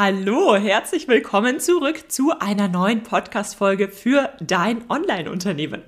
Hallo, herzlich willkommen zurück zu einer neuen Podcast-Folge für dein Online-Unternehmen.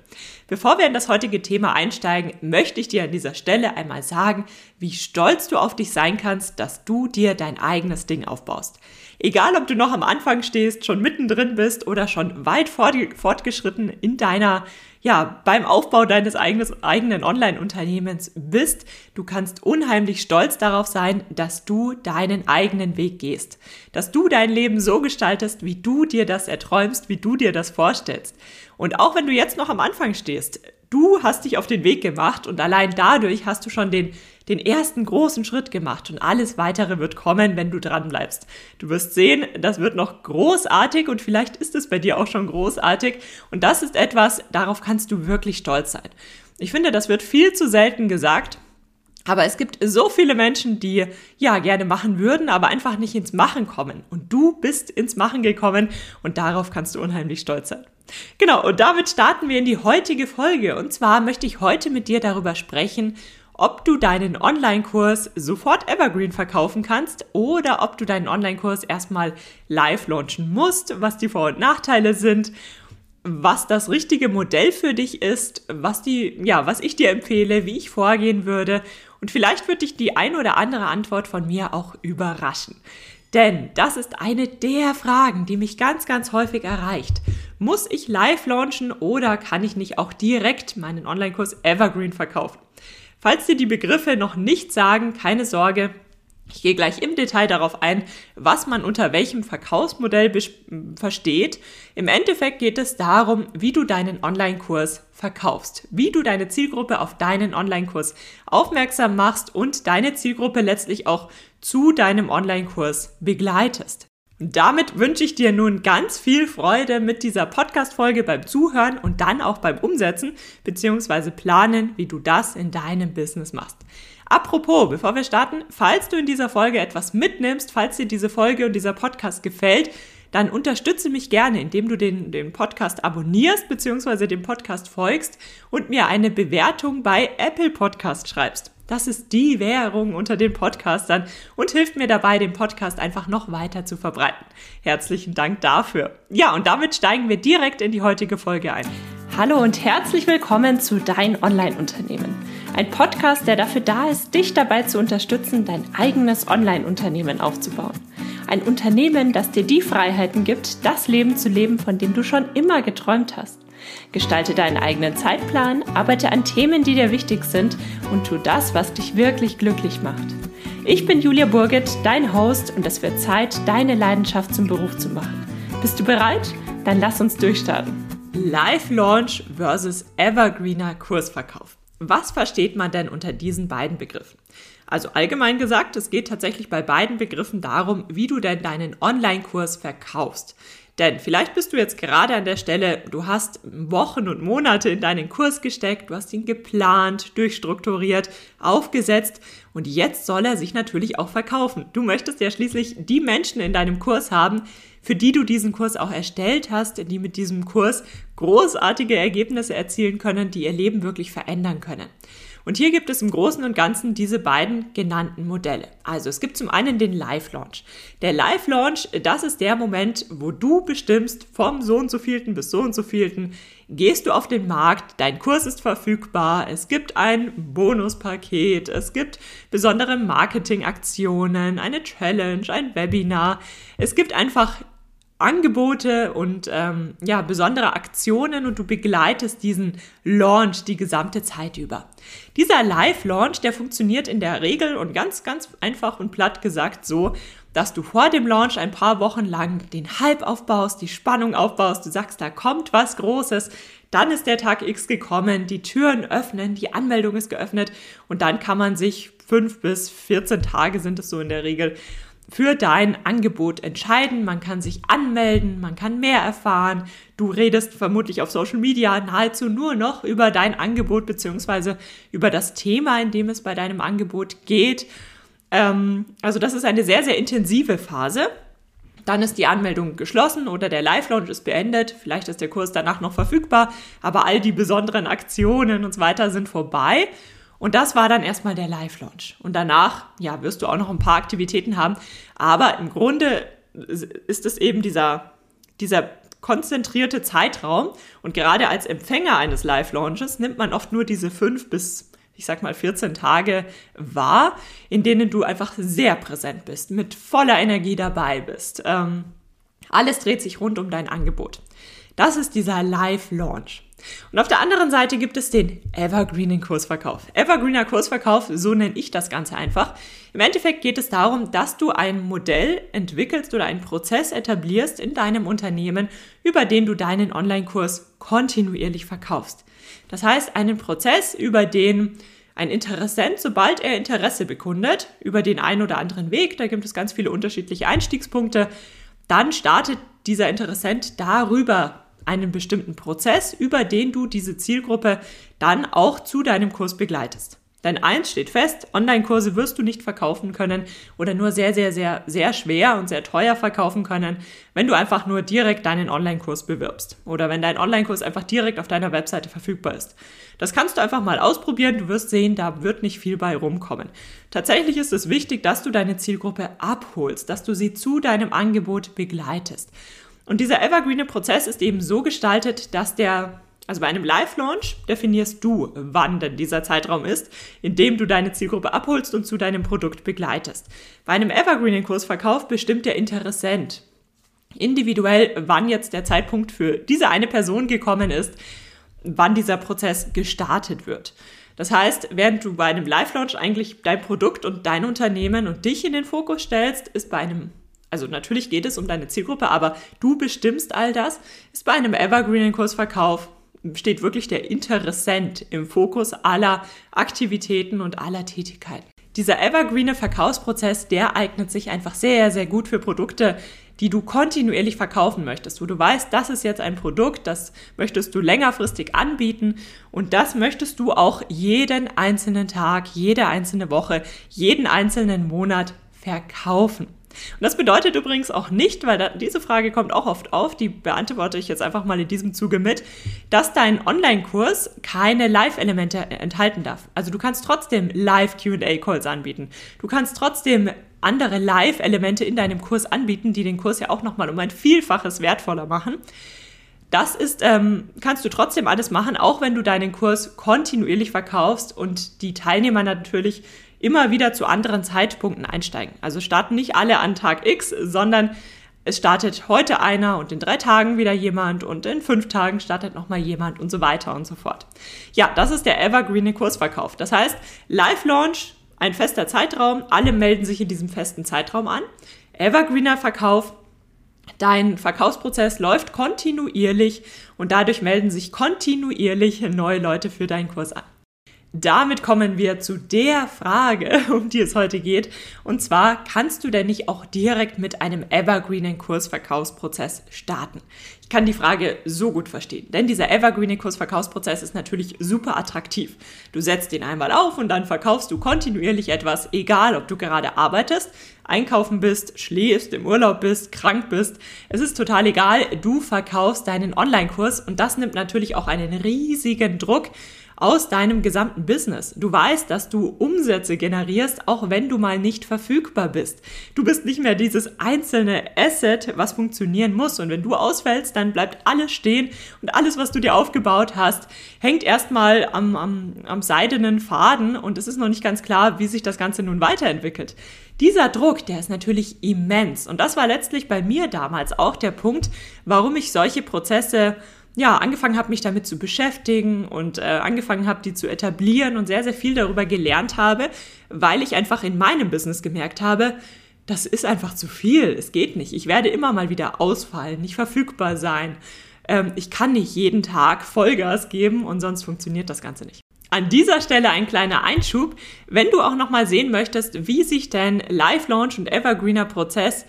Bevor wir in das heutige Thema einsteigen, möchte ich dir an dieser Stelle einmal sagen, wie stolz du auf dich sein kannst, dass du dir dein eigenes Ding aufbaust. Egal, ob du noch am Anfang stehst, schon mittendrin bist oder schon weit fortgeschritten in deiner ja, beim Aufbau deines eigenes, eigenen Online-Unternehmens bist. Du kannst unheimlich stolz darauf sein, dass du deinen eigenen Weg gehst. Dass du dein Leben so gestaltest, wie du dir das erträumst, wie du dir das vorstellst. Und auch wenn du jetzt noch am Anfang stehst, du hast dich auf den Weg gemacht und allein dadurch hast du schon den den ersten großen Schritt gemacht und alles weitere wird kommen, wenn du dran bleibst. Du wirst sehen, das wird noch großartig und vielleicht ist es bei dir auch schon großartig und das ist etwas, darauf kannst du wirklich stolz sein. Ich finde, das wird viel zu selten gesagt. Aber es gibt so viele Menschen, die ja gerne machen würden, aber einfach nicht ins Machen kommen. Und du bist ins Machen gekommen und darauf kannst du unheimlich stolz sein. Genau, und damit starten wir in die heutige Folge. Und zwar möchte ich heute mit dir darüber sprechen, ob du deinen Online-Kurs sofort Evergreen verkaufen kannst oder ob du deinen Online-Kurs erstmal live launchen musst, was die Vor- und Nachteile sind, was das richtige Modell für dich ist, was die, ja, was ich dir empfehle, wie ich vorgehen würde und vielleicht wird dich die ein oder andere Antwort von mir auch überraschen. Denn das ist eine der Fragen, die mich ganz, ganz häufig erreicht. Muss ich live launchen oder kann ich nicht auch direkt meinen Online-Kurs Evergreen verkaufen? Falls dir die Begriffe noch nicht sagen, keine Sorge, ich gehe gleich im Detail darauf ein, was man unter welchem Verkaufsmodell versteht. Im Endeffekt geht es darum, wie du deinen Online-Kurs verkaufst, wie du deine Zielgruppe auf deinen Online-Kurs aufmerksam machst und deine Zielgruppe letztlich auch zu deinem Online-Kurs begleitest. Damit wünsche ich dir nun ganz viel Freude mit dieser Podcast-Folge beim Zuhören und dann auch beim Umsetzen bzw. planen, wie du das in deinem Business machst. Apropos, bevor wir starten, falls du in dieser Folge etwas mitnimmst, falls dir diese Folge und dieser Podcast gefällt, dann unterstütze mich gerne, indem du den, den Podcast abonnierst bzw. dem Podcast folgst und mir eine Bewertung bei Apple Podcast schreibst. Das ist die Währung unter den Podcastern und hilft mir dabei, den Podcast einfach noch weiter zu verbreiten. Herzlichen Dank dafür. Ja, und damit steigen wir direkt in die heutige Folge ein. Hallo und herzlich willkommen zu Dein Online-Unternehmen. Ein Podcast, der dafür da ist, dich dabei zu unterstützen, dein eigenes Online-Unternehmen aufzubauen. Ein Unternehmen, das dir die Freiheiten gibt, das Leben zu leben, von dem du schon immer geträumt hast. Gestalte deinen eigenen Zeitplan, arbeite an Themen, die dir wichtig sind und tu das, was dich wirklich glücklich macht. Ich bin Julia Burget, dein Host und es wird Zeit, deine Leidenschaft zum Beruf zu machen. Bist du bereit? Dann lass uns durchstarten. Live Launch versus Evergreener Kursverkauf. Was versteht man denn unter diesen beiden Begriffen? Also allgemein gesagt, es geht tatsächlich bei beiden Begriffen darum, wie du denn deinen Online-Kurs verkaufst. Denn vielleicht bist du jetzt gerade an der Stelle, du hast Wochen und Monate in deinen Kurs gesteckt, du hast ihn geplant, durchstrukturiert, aufgesetzt und jetzt soll er sich natürlich auch verkaufen. Du möchtest ja schließlich die Menschen in deinem Kurs haben, für die du diesen Kurs auch erstellt hast, die mit diesem Kurs großartige Ergebnisse erzielen können, die ihr Leben wirklich verändern können. Und hier gibt es im Großen und Ganzen diese beiden genannten Modelle. Also es gibt zum einen den Live-Launch. Der Live-Launch, das ist der Moment, wo du bestimmst, vom so und so vielten bis so und so vielten, gehst du auf den Markt, dein Kurs ist verfügbar, es gibt ein Bonuspaket, es gibt besondere Marketingaktionen, eine Challenge, ein Webinar. Es gibt einfach Angebote und ähm, ja, besondere Aktionen und du begleitest diesen Launch die gesamte Zeit über. Dieser Live-Launch, der funktioniert in der Regel und ganz, ganz einfach und platt gesagt so, dass du vor dem Launch ein paar Wochen lang den Hype aufbaust, die Spannung aufbaust, du sagst, da kommt was Großes, dann ist der Tag X gekommen, die Türen öffnen, die Anmeldung ist geöffnet und dann kann man sich fünf bis 14 Tage sind es so in der Regel für dein Angebot entscheiden. Man kann sich anmelden, man kann mehr erfahren. Du redest vermutlich auf Social Media nahezu nur noch über dein Angebot beziehungsweise über das Thema, in dem es bei deinem Angebot geht. Ähm, also das ist eine sehr, sehr intensive Phase. Dann ist die Anmeldung geschlossen oder der Live-Launch ist beendet. Vielleicht ist der Kurs danach noch verfügbar, aber all die besonderen Aktionen und so weiter sind vorbei. Und das war dann erstmal der Live-Launch. Und danach, ja, wirst du auch noch ein paar Aktivitäten haben. Aber im Grunde ist es eben dieser, dieser konzentrierte Zeitraum. Und gerade als Empfänger eines Live-Launches nimmt man oft nur diese fünf bis, ich sag mal, 14 Tage wahr, in denen du einfach sehr präsent bist, mit voller Energie dabei bist. Ähm, alles dreht sich rund um dein Angebot. Das ist dieser Live-Launch. Und auf der anderen Seite gibt es den Evergreenen Kursverkauf. Evergreener Kursverkauf, so nenne ich das Ganze einfach. Im Endeffekt geht es darum, dass du ein Modell entwickelst oder einen Prozess etablierst in deinem Unternehmen, über den du deinen Online-Kurs kontinuierlich verkaufst. Das heißt, einen Prozess, über den ein Interessent, sobald er Interesse bekundet, über den einen oder anderen Weg, da gibt es ganz viele unterschiedliche Einstiegspunkte, dann startet dieser Interessent darüber einen bestimmten Prozess, über den du diese Zielgruppe dann auch zu deinem Kurs begleitest. Denn eins steht fest, Online-Kurse wirst du nicht verkaufen können oder nur sehr, sehr, sehr, sehr schwer und sehr teuer verkaufen können, wenn du einfach nur direkt deinen Online-Kurs bewirbst oder wenn dein Online-Kurs einfach direkt auf deiner Webseite verfügbar ist. Das kannst du einfach mal ausprobieren, du wirst sehen, da wird nicht viel bei rumkommen. Tatsächlich ist es wichtig, dass du deine Zielgruppe abholst, dass du sie zu deinem Angebot begleitest. Und dieser evergreene Prozess ist eben so gestaltet, dass der, also bei einem Live-Launch definierst du, wann denn dieser Zeitraum ist, in dem du deine Zielgruppe abholst und zu deinem Produkt begleitest. Bei einem evergreenen Kursverkauf bestimmt der Interessent individuell, wann jetzt der Zeitpunkt für diese eine Person gekommen ist, wann dieser Prozess gestartet wird. Das heißt, während du bei einem Live-Launch eigentlich dein Produkt und dein Unternehmen und dich in den Fokus stellst, ist bei einem also natürlich geht es um deine Zielgruppe, aber du bestimmst all das, ist bei einem Evergreen Kursverkauf steht wirklich der Interessent im Fokus aller Aktivitäten und aller Tätigkeiten. Dieser evergreene Verkaufsprozess, der eignet sich einfach sehr, sehr gut für Produkte, die du kontinuierlich verkaufen möchtest, wo du weißt, das ist jetzt ein Produkt, das möchtest du längerfristig anbieten und das möchtest du auch jeden einzelnen Tag, jede einzelne Woche, jeden einzelnen Monat verkaufen. Und das bedeutet übrigens auch nicht, weil da, diese Frage kommt auch oft auf, die beantworte ich jetzt einfach mal in diesem Zuge mit, dass dein Online-Kurs keine Live-Elemente enthalten darf. Also du kannst trotzdem Live-QA-Calls anbieten. Du kannst trotzdem andere Live-Elemente in deinem Kurs anbieten, die den Kurs ja auch nochmal um ein Vielfaches wertvoller machen. Das ist, ähm, kannst du trotzdem alles machen, auch wenn du deinen Kurs kontinuierlich verkaufst und die Teilnehmer natürlich immer wieder zu anderen Zeitpunkten einsteigen. Also starten nicht alle an Tag X, sondern es startet heute einer und in drei Tagen wieder jemand und in fünf Tagen startet nochmal jemand und so weiter und so fort. Ja, das ist der Evergreen Kursverkauf. Das heißt, Live-Launch, ein fester Zeitraum, alle melden sich in diesem festen Zeitraum an. Evergreener Verkauf, dein Verkaufsprozess läuft kontinuierlich und dadurch melden sich kontinuierlich neue Leute für deinen Kurs an damit kommen wir zu der Frage, um die es heute geht. Und zwar, kannst du denn nicht auch direkt mit einem evergreenen Kursverkaufsprozess starten? Ich kann die Frage so gut verstehen, denn dieser evergreene Kursverkaufsprozess ist natürlich super attraktiv. Du setzt ihn einmal auf und dann verkaufst du kontinuierlich etwas, egal ob du gerade arbeitest, einkaufen bist, schläfst, im Urlaub bist, krank bist. Es ist total egal, du verkaufst deinen Online-Kurs und das nimmt natürlich auch einen riesigen Druck aus deinem gesamten Business. Du weißt, dass du Umsätze generierst, auch wenn du mal nicht verfügbar bist. Du bist nicht mehr dieses einzelne Asset, was funktionieren muss. Und wenn du ausfällst, dann bleibt alles stehen und alles, was du dir aufgebaut hast, hängt erstmal am, am, am seidenen Faden und es ist noch nicht ganz klar, wie sich das Ganze nun weiterentwickelt. Dieser Druck, der ist natürlich immens. Und das war letztlich bei mir damals auch der Punkt, warum ich solche Prozesse ja, angefangen habe, mich damit zu beschäftigen und äh, angefangen habe, die zu etablieren und sehr, sehr viel darüber gelernt habe, weil ich einfach in meinem Business gemerkt habe, das ist einfach zu viel, es geht nicht. Ich werde immer mal wieder ausfallen, nicht verfügbar sein. Ähm, ich kann nicht jeden Tag Vollgas geben und sonst funktioniert das Ganze nicht. An dieser Stelle ein kleiner Einschub. Wenn du auch nochmal sehen möchtest, wie sich denn Live Launch und Evergreener Prozess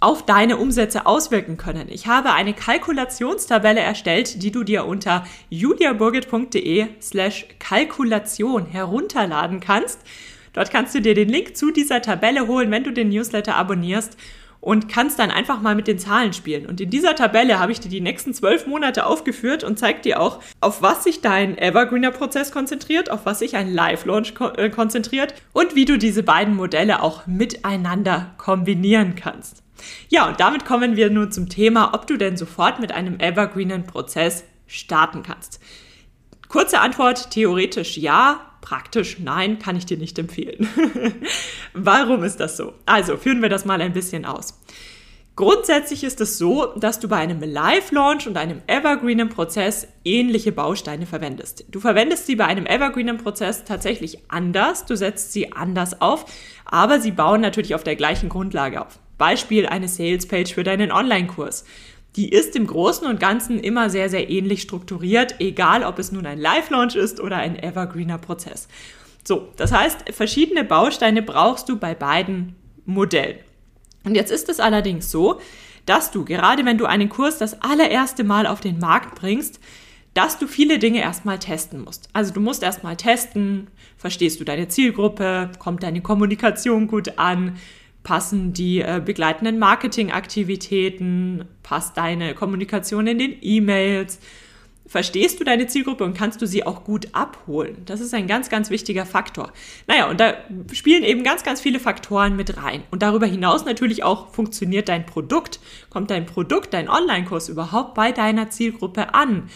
auf deine Umsätze auswirken können. Ich habe eine Kalkulationstabelle erstellt, die du dir unter juliaburgit.de slash Kalkulation herunterladen kannst. Dort kannst du dir den Link zu dieser Tabelle holen, wenn du den Newsletter abonnierst. Und kannst dann einfach mal mit den Zahlen spielen. Und in dieser Tabelle habe ich dir die nächsten zwölf Monate aufgeführt und zeige dir auch, auf was sich dein Evergreener-Prozess konzentriert, auf was sich ein Live-Launch ko äh, konzentriert und wie du diese beiden Modelle auch miteinander kombinieren kannst. Ja, und damit kommen wir nun zum Thema, ob du denn sofort mit einem Evergreenen-Prozess starten kannst. Kurze Antwort, theoretisch ja, praktisch nein, kann ich dir nicht empfehlen. Warum ist das so? Also führen wir das mal ein bisschen aus. Grundsätzlich ist es so, dass du bei einem Live-Launch und einem Evergreenen-Prozess ähnliche Bausteine verwendest. Du verwendest sie bei einem Evergreenen-Prozess tatsächlich anders, du setzt sie anders auf, aber sie bauen natürlich auf der gleichen Grundlage auf. Beispiel eine Sales-Page für deinen Online-Kurs die ist im Großen und Ganzen immer sehr, sehr ähnlich strukturiert, egal ob es nun ein Live-Launch ist oder ein Evergreener Prozess. So, das heißt, verschiedene Bausteine brauchst du bei beiden Modellen. Und jetzt ist es allerdings so, dass du, gerade wenn du einen Kurs das allererste Mal auf den Markt bringst, dass du viele Dinge erstmal testen musst. Also du musst erstmal testen, verstehst du deine Zielgruppe, kommt deine Kommunikation gut an, passen die äh, begleitenden Marketingaktivitäten, passt deine Kommunikation in den E-Mails, verstehst du deine Zielgruppe und kannst du sie auch gut abholen. Das ist ein ganz, ganz wichtiger Faktor. Naja, und da spielen eben ganz, ganz viele Faktoren mit rein. Und darüber hinaus natürlich auch, funktioniert dein Produkt? Kommt dein Produkt, dein Online-Kurs überhaupt bei deiner Zielgruppe an?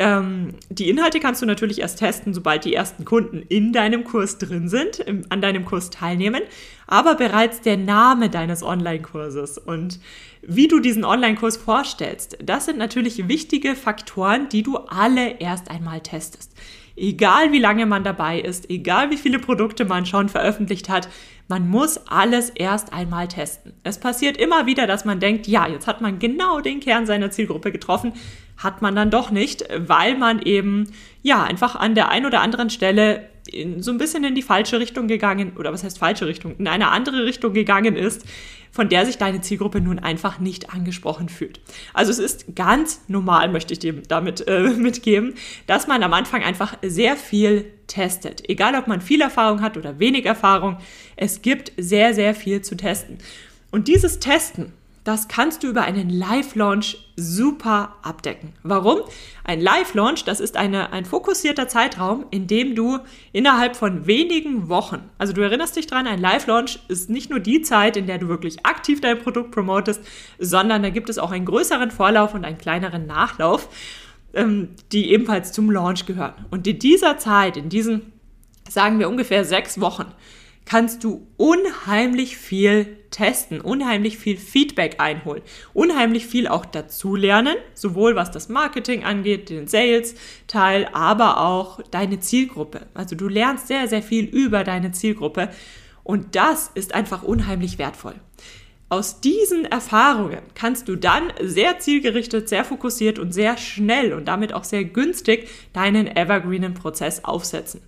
Ähm, die Inhalte kannst du natürlich erst testen, sobald die ersten Kunden in deinem Kurs drin sind, im, an deinem Kurs teilnehmen. Aber bereits der Name deines Online-Kurses und wie du diesen Online-Kurs vorstellst, das sind natürlich wichtige Faktoren, die du alle erst einmal testest. Egal wie lange man dabei ist, egal wie viele Produkte man schon veröffentlicht hat, man muss alles erst einmal testen. Es passiert immer wieder, dass man denkt, ja, jetzt hat man genau den Kern seiner Zielgruppe getroffen, hat man dann doch nicht, weil man eben ja einfach an der einen oder anderen Stelle in, so ein bisschen in die falsche Richtung gegangen oder was heißt falsche Richtung, in eine andere Richtung gegangen ist, von der sich deine Zielgruppe nun einfach nicht angesprochen fühlt. Also es ist ganz normal, möchte ich dir damit äh, mitgeben, dass man am Anfang einfach sehr viel testet. Egal, ob man viel Erfahrung hat oder wenig Erfahrung, es gibt sehr, sehr viel zu testen. Und dieses Testen, das kannst du über einen Live-Launch super abdecken. Warum? Ein Live-Launch, das ist eine, ein fokussierter Zeitraum, in dem du innerhalb von wenigen Wochen, also du erinnerst dich dran, ein Live-Launch ist nicht nur die Zeit, in der du wirklich aktiv dein Produkt promotest, sondern da gibt es auch einen größeren Vorlauf und einen kleineren Nachlauf, ähm, die ebenfalls zum Launch gehören. Und in dieser Zeit, in diesen, sagen wir ungefähr sechs Wochen, kannst du unheimlich viel testen, unheimlich viel Feedback einholen, unheimlich viel auch dazulernen, sowohl was das Marketing angeht, den Sales-Teil, aber auch deine Zielgruppe. Also du lernst sehr, sehr viel über deine Zielgruppe und das ist einfach unheimlich wertvoll. Aus diesen Erfahrungen kannst du dann sehr zielgerichtet, sehr fokussiert und sehr schnell und damit auch sehr günstig deinen evergreenen Prozess aufsetzen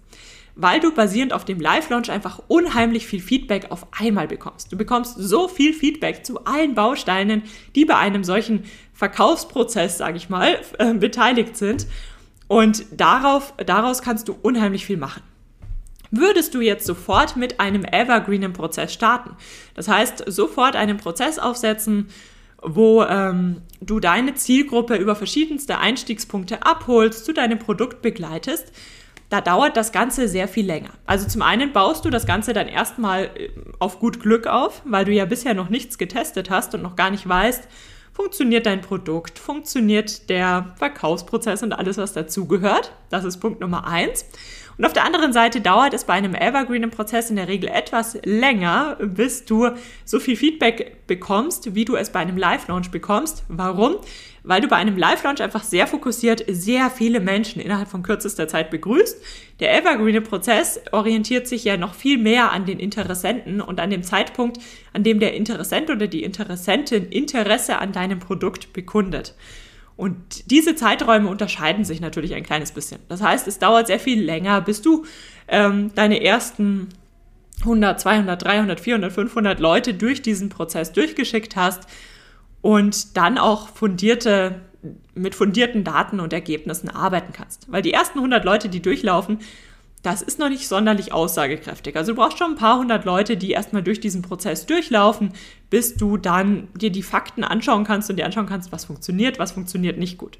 weil du basierend auf dem Live-Launch einfach unheimlich viel Feedback auf einmal bekommst. Du bekommst so viel Feedback zu allen Bausteinen, die bei einem solchen Verkaufsprozess, sage ich mal, äh, beteiligt sind. Und darauf, daraus kannst du unheimlich viel machen. Würdest du jetzt sofort mit einem evergreenen Prozess starten, das heißt sofort einen Prozess aufsetzen, wo ähm, du deine Zielgruppe über verschiedenste Einstiegspunkte abholst, zu deinem Produkt begleitest, da dauert das Ganze sehr viel länger. Also zum einen baust du das Ganze dann erstmal äh, auf gut Glück auf, weil du ja bisher noch nichts getestet hast und noch gar nicht weißt, funktioniert dein Produkt, funktioniert der Verkaufsprozess und alles, was dazugehört. Das ist Punkt Nummer eins. Und auf der anderen Seite dauert es bei einem evergreenen Prozess in der Regel etwas länger, bis du so viel Feedback bekommst, wie du es bei einem Live-Launch bekommst. Warum? Weil du bei einem Live-Launch einfach sehr fokussiert sehr viele Menschen innerhalb von kürzester Zeit begrüßt. Der evergreene Prozess orientiert sich ja noch viel mehr an den Interessenten und an dem Zeitpunkt, an dem der Interessent oder die Interessentin Interesse an deinem Produkt bekundet. Und diese Zeiträume unterscheiden sich natürlich ein kleines bisschen. Das heißt, es dauert sehr viel länger, bis du ähm, deine ersten 100, 200, 300, 400, 500 Leute durch diesen Prozess durchgeschickt hast und dann auch fundierte, mit fundierten Daten und Ergebnissen arbeiten kannst. Weil die ersten 100 Leute, die durchlaufen, das ist noch nicht sonderlich aussagekräftig. Also du brauchst schon ein paar hundert Leute, die erstmal durch diesen Prozess durchlaufen, bis du dann dir die Fakten anschauen kannst und dir anschauen kannst, was funktioniert, was funktioniert nicht gut.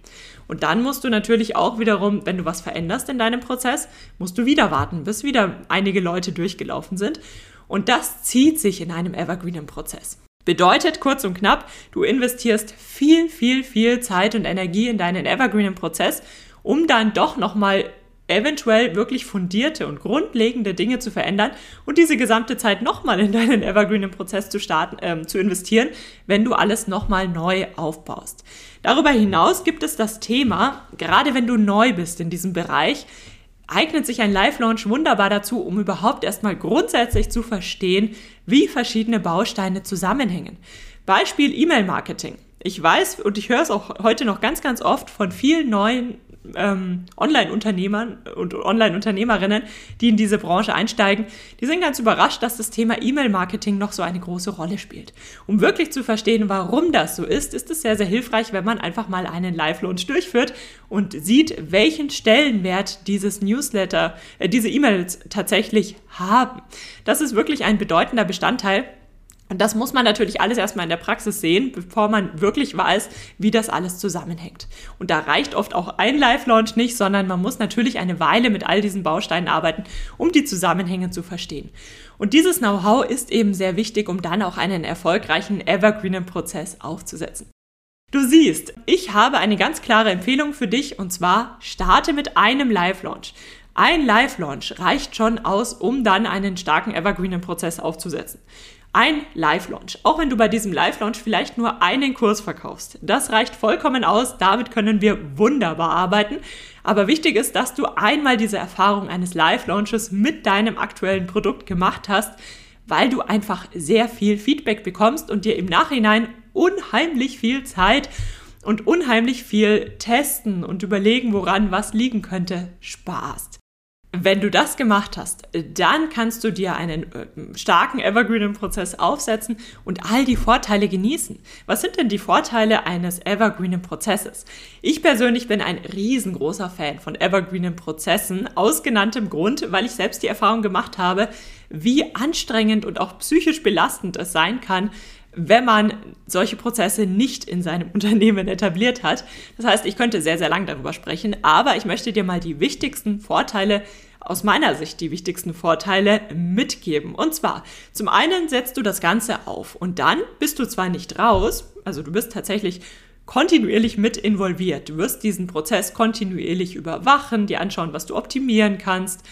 Und dann musst du natürlich auch wiederum, wenn du was veränderst in deinem Prozess, musst du wieder warten, bis wieder einige Leute durchgelaufen sind. Und das zieht sich in einem evergreenen Prozess. Bedeutet kurz und knapp, du investierst viel, viel, viel Zeit und Energie in deinen evergreenen Prozess, um dann doch nochmal eventuell wirklich fundierte und grundlegende Dinge zu verändern und diese gesamte Zeit nochmal in deinen evergreenen Prozess zu starten, ähm, zu investieren, wenn du alles nochmal neu aufbaust. Darüber hinaus gibt es das Thema, gerade wenn du neu bist in diesem Bereich, eignet sich ein Live-Launch wunderbar dazu, um überhaupt erstmal grundsätzlich zu verstehen, wie verschiedene Bausteine zusammenhängen. Beispiel E-Mail-Marketing. Ich weiß und ich höre es auch heute noch ganz, ganz oft von vielen neuen ähm, Online-Unternehmern und Online-Unternehmerinnen, die in diese Branche einsteigen, die sind ganz überrascht, dass das Thema E-Mail-Marketing noch so eine große Rolle spielt. Um wirklich zu verstehen, warum das so ist, ist es sehr, sehr hilfreich, wenn man einfach mal einen Live-Launch durchführt und sieht, welchen Stellenwert dieses Newsletter, äh, diese E-Mails tatsächlich haben. Das ist wirklich ein bedeutender Bestandteil und das muss man natürlich alles erstmal in der Praxis sehen, bevor man wirklich weiß, wie das alles zusammenhängt. Und da reicht oft auch ein Live-Launch nicht, sondern man muss natürlich eine Weile mit all diesen Bausteinen arbeiten, um die Zusammenhänge zu verstehen. Und dieses Know-how ist eben sehr wichtig, um dann auch einen erfolgreichen evergreenen Prozess aufzusetzen. Du siehst, ich habe eine ganz klare Empfehlung für dich und zwar starte mit einem Live-Launch. Ein Live-Launch reicht schon aus, um dann einen starken evergreenen Prozess aufzusetzen. Ein Live-Launch. Auch wenn du bei diesem Live-Launch vielleicht nur einen Kurs verkaufst. Das reicht vollkommen aus. Damit können wir wunderbar arbeiten. Aber wichtig ist, dass du einmal diese Erfahrung eines Live-Launches mit deinem aktuellen Produkt gemacht hast, weil du einfach sehr viel Feedback bekommst und dir im Nachhinein unheimlich viel Zeit und unheimlich viel testen und überlegen, woran was liegen könnte, sparst. Wenn du das gemacht hast, dann kannst du dir einen äh, starken evergreenen Prozess aufsetzen und all die Vorteile genießen. Was sind denn die Vorteile eines evergreenen Prozesses? Ich persönlich bin ein riesengroßer Fan von evergreenen Prozessen, aus genanntem Grund, weil ich selbst die Erfahrung gemacht habe, wie anstrengend und auch psychisch belastend es sein kann, wenn man solche Prozesse nicht in seinem Unternehmen etabliert hat. Das heißt, ich könnte sehr, sehr lang darüber sprechen, aber ich möchte dir mal die wichtigsten Vorteile aus meiner Sicht die wichtigsten Vorteile mitgeben. Und zwar, zum einen setzt du das Ganze auf und dann bist du zwar nicht raus, also du bist tatsächlich kontinuierlich mit involviert. Du wirst diesen Prozess kontinuierlich überwachen, dir anschauen, was du optimieren kannst,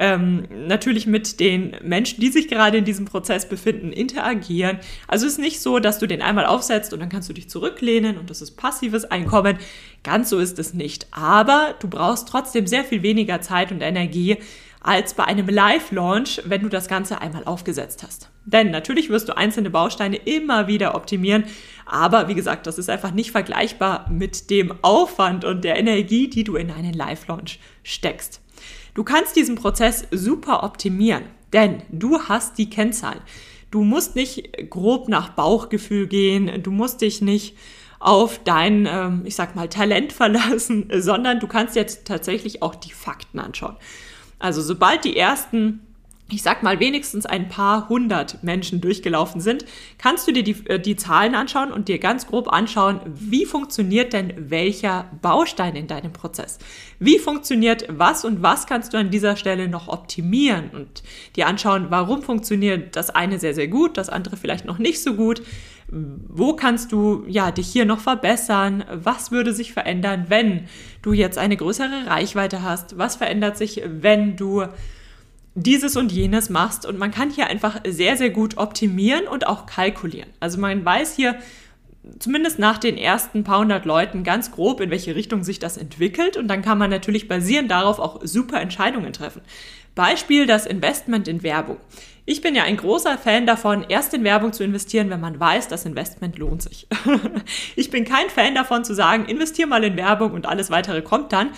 ähm, natürlich mit den Menschen, die sich gerade in diesem Prozess befinden, interagieren. Also es ist nicht so, dass du den einmal aufsetzt und dann kannst du dich zurücklehnen und das ist passives Einkommen. Ganz so ist es nicht. Aber du brauchst trotzdem sehr viel weniger Zeit und Energie als bei einem Live-Launch, wenn du das Ganze einmal aufgesetzt hast. Denn natürlich wirst du einzelne Bausteine immer wieder optimieren, aber wie gesagt, das ist einfach nicht vergleichbar mit dem Aufwand und der Energie, die du in einen Live-Launch steckst. Du kannst diesen Prozess super optimieren, denn du hast die Kennzahlen. Du musst nicht grob nach Bauchgefühl gehen, du musst dich nicht auf dein, ähm, ich sag mal, Talent verlassen, sondern du kannst jetzt tatsächlich auch die Fakten anschauen. Also sobald die ersten ich sag mal, wenigstens ein paar hundert Menschen durchgelaufen sind, kannst du dir die, äh, die Zahlen anschauen und dir ganz grob anschauen, wie funktioniert denn welcher Baustein in deinem Prozess? Wie funktioniert was und was kannst du an dieser Stelle noch optimieren und dir anschauen, warum funktioniert das eine sehr, sehr gut, das andere vielleicht noch nicht so gut? Wo kannst du ja dich hier noch verbessern? Was würde sich verändern, wenn du jetzt eine größere Reichweite hast? Was verändert sich, wenn du dieses und jenes machst. Und man kann hier einfach sehr, sehr gut optimieren und auch kalkulieren. Also man weiß hier zumindest nach den ersten paar hundert Leuten ganz grob, in welche Richtung sich das entwickelt. Und dann kann man natürlich basierend darauf auch super Entscheidungen treffen. Beispiel das Investment in Werbung. Ich bin ja ein großer Fan davon, erst in Werbung zu investieren, wenn man weiß, das Investment lohnt sich. ich bin kein Fan davon zu sagen, investier mal in Werbung und alles weitere kommt dann.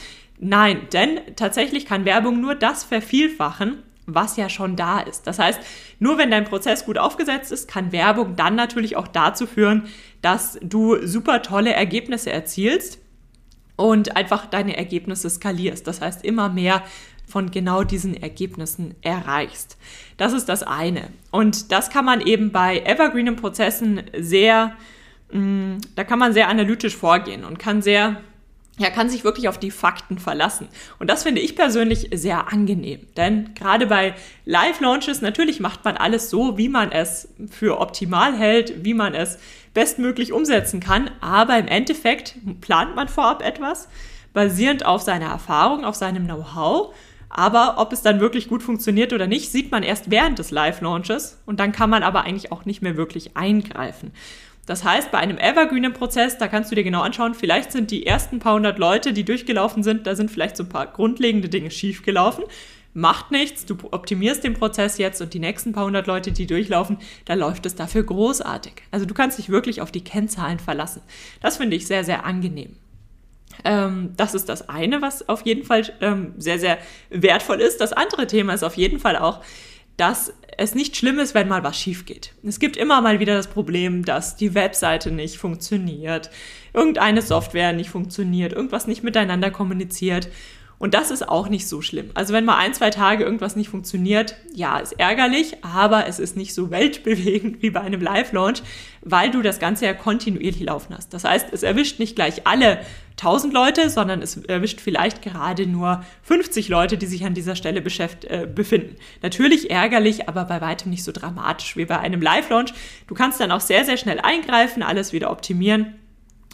Nein, denn tatsächlich kann Werbung nur das vervielfachen, was ja schon da ist. Das heißt, nur wenn dein Prozess gut aufgesetzt ist, kann Werbung dann natürlich auch dazu führen, dass du super tolle Ergebnisse erzielst und einfach deine Ergebnisse skalierst. Das heißt, immer mehr von genau diesen Ergebnissen erreichst. Das ist das eine. Und das kann man eben bei evergreenen Prozessen sehr, mm, da kann man sehr analytisch vorgehen und kann sehr ja, kann sich wirklich auf die Fakten verlassen. Und das finde ich persönlich sehr angenehm. Denn gerade bei Live-Launches, natürlich macht man alles so, wie man es für optimal hält, wie man es bestmöglich umsetzen kann. Aber im Endeffekt plant man vorab etwas, basierend auf seiner Erfahrung, auf seinem Know-how. Aber ob es dann wirklich gut funktioniert oder nicht, sieht man erst während des Live-Launches. Und dann kann man aber eigentlich auch nicht mehr wirklich eingreifen. Das heißt, bei einem evergreenen Prozess, da kannst du dir genau anschauen, vielleicht sind die ersten paar hundert Leute, die durchgelaufen sind, da sind vielleicht so ein paar grundlegende Dinge schiefgelaufen. Macht nichts, du optimierst den Prozess jetzt und die nächsten paar hundert Leute, die durchlaufen, da läuft es dafür großartig. Also du kannst dich wirklich auf die Kennzahlen verlassen. Das finde ich sehr, sehr angenehm. Ähm, das ist das eine, was auf jeden Fall ähm, sehr, sehr wertvoll ist. Das andere Thema ist auf jeden Fall auch, dass es nicht schlimm ist, wenn mal was schief geht. Es gibt immer mal wieder das Problem, dass die Webseite nicht funktioniert, irgendeine Software nicht funktioniert, irgendwas nicht miteinander kommuniziert. Und das ist auch nicht so schlimm. Also wenn mal ein, zwei Tage irgendwas nicht funktioniert, ja, ist ärgerlich, aber es ist nicht so weltbewegend wie bei einem Live-Launch, weil du das Ganze ja kontinuierlich laufen hast. Das heißt, es erwischt nicht gleich alle 1000 Leute, sondern es erwischt vielleicht gerade nur 50 Leute, die sich an dieser Stelle äh, befinden. Natürlich ärgerlich, aber bei weitem nicht so dramatisch wie bei einem Live-Launch. Du kannst dann auch sehr, sehr schnell eingreifen, alles wieder optimieren,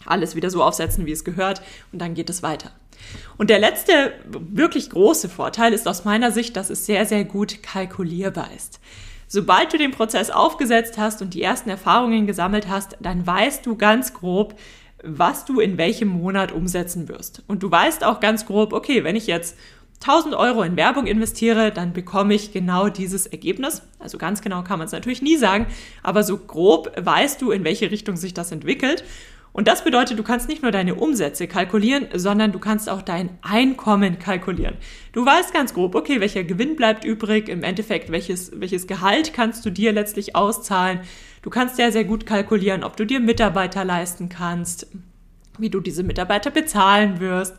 alles wieder so aufsetzen, wie es gehört und dann geht es weiter. Und der letzte wirklich große Vorteil ist aus meiner Sicht, dass es sehr, sehr gut kalkulierbar ist. Sobald du den Prozess aufgesetzt hast und die ersten Erfahrungen gesammelt hast, dann weißt du ganz grob, was du in welchem Monat umsetzen wirst. Und du weißt auch ganz grob, okay, wenn ich jetzt 1000 Euro in Werbung investiere, dann bekomme ich genau dieses Ergebnis. Also ganz genau kann man es natürlich nie sagen, aber so grob weißt du, in welche Richtung sich das entwickelt. Und das bedeutet, du kannst nicht nur deine Umsätze kalkulieren, sondern du kannst auch dein Einkommen kalkulieren. Du weißt ganz grob, okay, welcher Gewinn bleibt übrig, im Endeffekt, welches, welches Gehalt kannst du dir letztlich auszahlen. Du kannst sehr, sehr gut kalkulieren, ob du dir Mitarbeiter leisten kannst, wie du diese Mitarbeiter bezahlen wirst.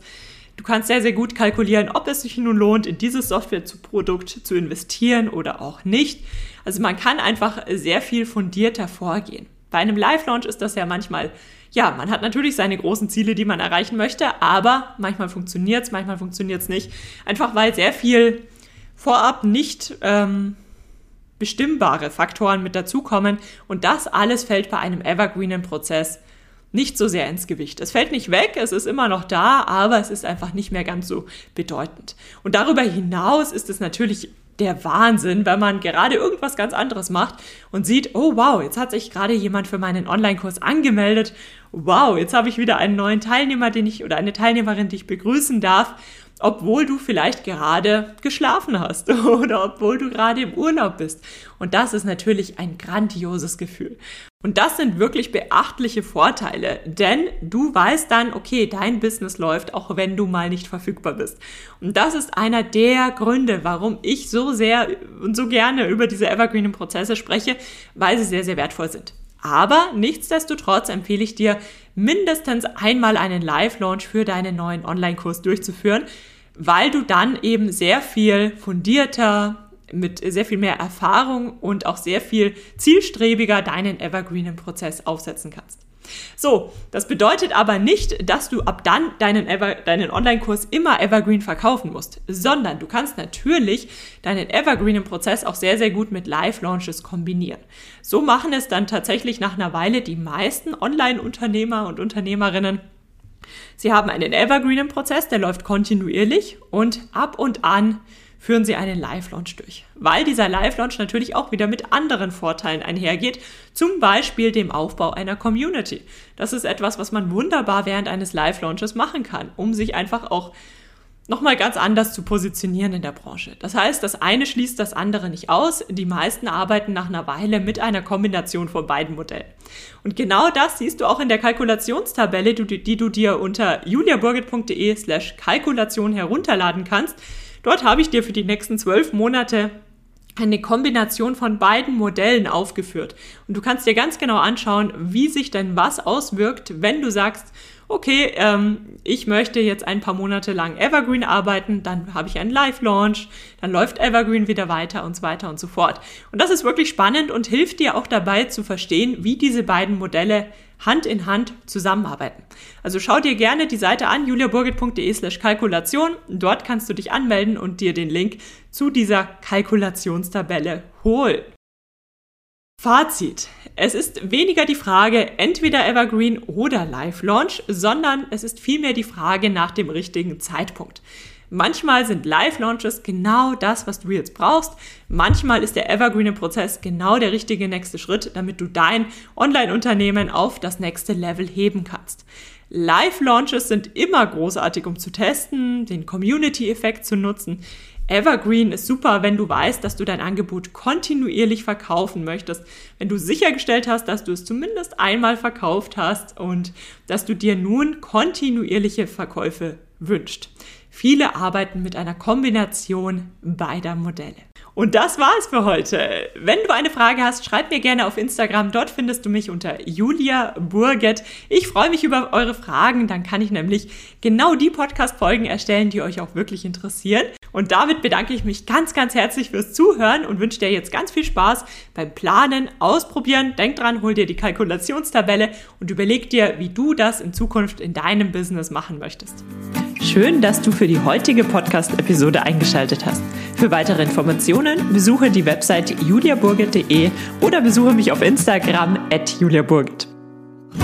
Du kannst sehr, sehr gut kalkulieren, ob es sich nun lohnt, in dieses Softwareprodukt zu investieren oder auch nicht. Also man kann einfach sehr viel fundierter vorgehen. Bei einem Live-Launch ist das ja manchmal ja, man hat natürlich seine großen Ziele, die man erreichen möchte, aber manchmal funktioniert es, manchmal funktioniert es nicht. Einfach weil sehr viel vorab nicht ähm, bestimmbare Faktoren mit dazukommen und das alles fällt bei einem evergreenen Prozess nicht so sehr ins Gewicht. Es fällt nicht weg, es ist immer noch da, aber es ist einfach nicht mehr ganz so bedeutend. Und darüber hinaus ist es natürlich der Wahnsinn, wenn man gerade irgendwas ganz anderes macht und sieht, oh wow, jetzt hat sich gerade jemand für meinen Online-Kurs angemeldet. Wow, jetzt habe ich wieder einen neuen Teilnehmer, den ich oder eine Teilnehmerin, die ich begrüßen darf obwohl du vielleicht gerade geschlafen hast oder obwohl du gerade im Urlaub bist. Und das ist natürlich ein grandioses Gefühl. Und das sind wirklich beachtliche Vorteile, denn du weißt dann, okay, dein Business läuft, auch wenn du mal nicht verfügbar bist. Und das ist einer der Gründe, warum ich so sehr und so gerne über diese evergreenen Prozesse spreche, weil sie sehr, sehr wertvoll sind. Aber nichtsdestotrotz empfehle ich dir, mindestens einmal einen Live-Launch für deinen neuen Online-Kurs durchzuführen, weil du dann eben sehr viel fundierter, mit sehr viel mehr Erfahrung und auch sehr viel zielstrebiger deinen evergreenen Prozess aufsetzen kannst. So, das bedeutet aber nicht, dass du ab dann deinen, Ever deinen Online-Kurs immer Evergreen verkaufen musst, sondern du kannst natürlich deinen Evergreenen Prozess auch sehr, sehr gut mit Live-Launches kombinieren. So machen es dann tatsächlich nach einer Weile die meisten Online-Unternehmer und Unternehmerinnen. Sie haben einen Evergreenen Prozess, der läuft kontinuierlich und ab und an führen Sie einen Live-Launch durch. Weil dieser Live-Launch natürlich auch wieder mit anderen Vorteilen einhergeht, zum Beispiel dem Aufbau einer Community. Das ist etwas, was man wunderbar während eines Live-Launches machen kann, um sich einfach auch nochmal ganz anders zu positionieren in der Branche. Das heißt, das eine schließt das andere nicht aus. Die meisten arbeiten nach einer Weile mit einer Kombination von beiden Modellen. Und genau das siehst du auch in der Kalkulationstabelle, die du dir unter juliaburgit.de slash Kalkulation herunterladen kannst. Dort habe ich dir für die nächsten zwölf Monate eine Kombination von beiden Modellen aufgeführt. Und du kannst dir ganz genau anschauen, wie sich denn was auswirkt, wenn du sagst, okay, ähm, ich möchte jetzt ein paar Monate lang Evergreen arbeiten, dann habe ich einen Live-Launch, dann läuft Evergreen wieder weiter und so weiter und so fort. Und das ist wirklich spannend und hilft dir auch dabei zu verstehen, wie diese beiden Modelle Hand in Hand zusammenarbeiten. Also schau dir gerne die Seite an, juliaburgit.de slash Kalkulation. Dort kannst du dich anmelden und dir den Link zu dieser Kalkulationstabelle holen. Fazit. Es ist weniger die Frage entweder Evergreen oder Live Launch, sondern es ist vielmehr die Frage nach dem richtigen Zeitpunkt. Manchmal sind Live-Launches genau das, was du jetzt brauchst. Manchmal ist der Evergreen-Prozess genau der richtige nächste Schritt, damit du dein Online-Unternehmen auf das nächste Level heben kannst. Live-Launches sind immer großartig, um zu testen, den Community-Effekt zu nutzen. Evergreen ist super, wenn du weißt, dass du dein Angebot kontinuierlich verkaufen möchtest, wenn du sichergestellt hast, dass du es zumindest einmal verkauft hast und dass du dir nun kontinuierliche Verkäufe wünscht. Viele arbeiten mit einer Kombination beider Modelle. Und das war's für heute. Wenn du eine Frage hast, schreib mir gerne auf Instagram. Dort findest du mich unter Julia Burget. Ich freue mich über eure Fragen. Dann kann ich nämlich genau die Podcast-Folgen erstellen, die euch auch wirklich interessieren. Und damit bedanke ich mich ganz, ganz herzlich fürs Zuhören und wünsche dir jetzt ganz viel Spaß beim Planen, Ausprobieren. Denk dran, hol dir die Kalkulationstabelle und überleg dir, wie du das in Zukunft in deinem Business machen möchtest. Schön, dass du für die heutige Podcast-Episode eingeschaltet hast. Für weitere Informationen besuche die Website juliaburgit.de oder besuche mich auf Instagram at juliaburgit.